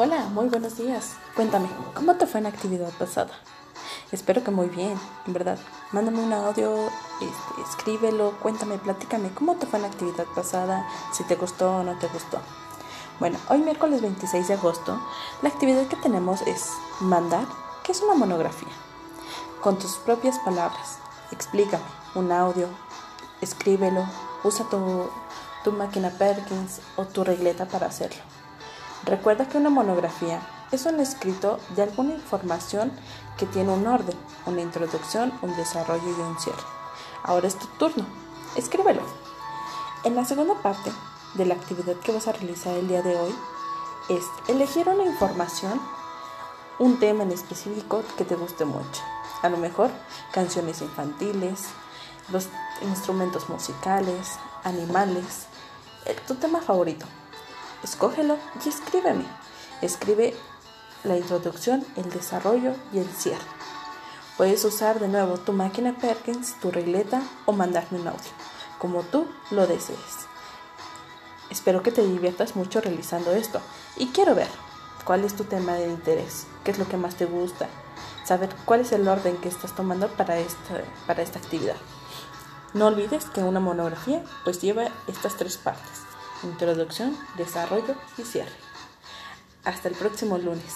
Hola, muy buenos días. Cuéntame, ¿cómo te fue en la actividad pasada? Espero que muy bien, en verdad. Mándame un audio, este, escríbelo, cuéntame, platícame, ¿cómo te fue en la actividad pasada? Si te gustó o no te gustó. Bueno, hoy miércoles 26 de agosto, la actividad que tenemos es mandar, que es una monografía, con tus propias palabras. Explícame, un audio, escríbelo, usa tu, tu máquina Perkins o tu regleta para hacerlo. Recuerda que una monografía es un escrito de alguna información que tiene un orden, una introducción, un desarrollo y un cierre. Ahora es tu turno. Escríbelo. En la segunda parte de la actividad que vas a realizar el día de hoy es elegir una información, un tema en específico que te guste mucho. A lo mejor canciones infantiles, los instrumentos musicales, animales, tu tema favorito. Escógelo y escríbeme. Escribe la introducción, el desarrollo y el cierre. Puedes usar de nuevo tu máquina Perkins, tu regleta o mandarme un audio, como tú lo desees. Espero que te diviertas mucho realizando esto y quiero ver cuál es tu tema de interés, qué es lo que más te gusta, saber cuál es el orden que estás tomando para esta, para esta actividad. No olvides que una monografía pues lleva estas tres partes introducción, desarrollo y cierre. Hasta el próximo lunes.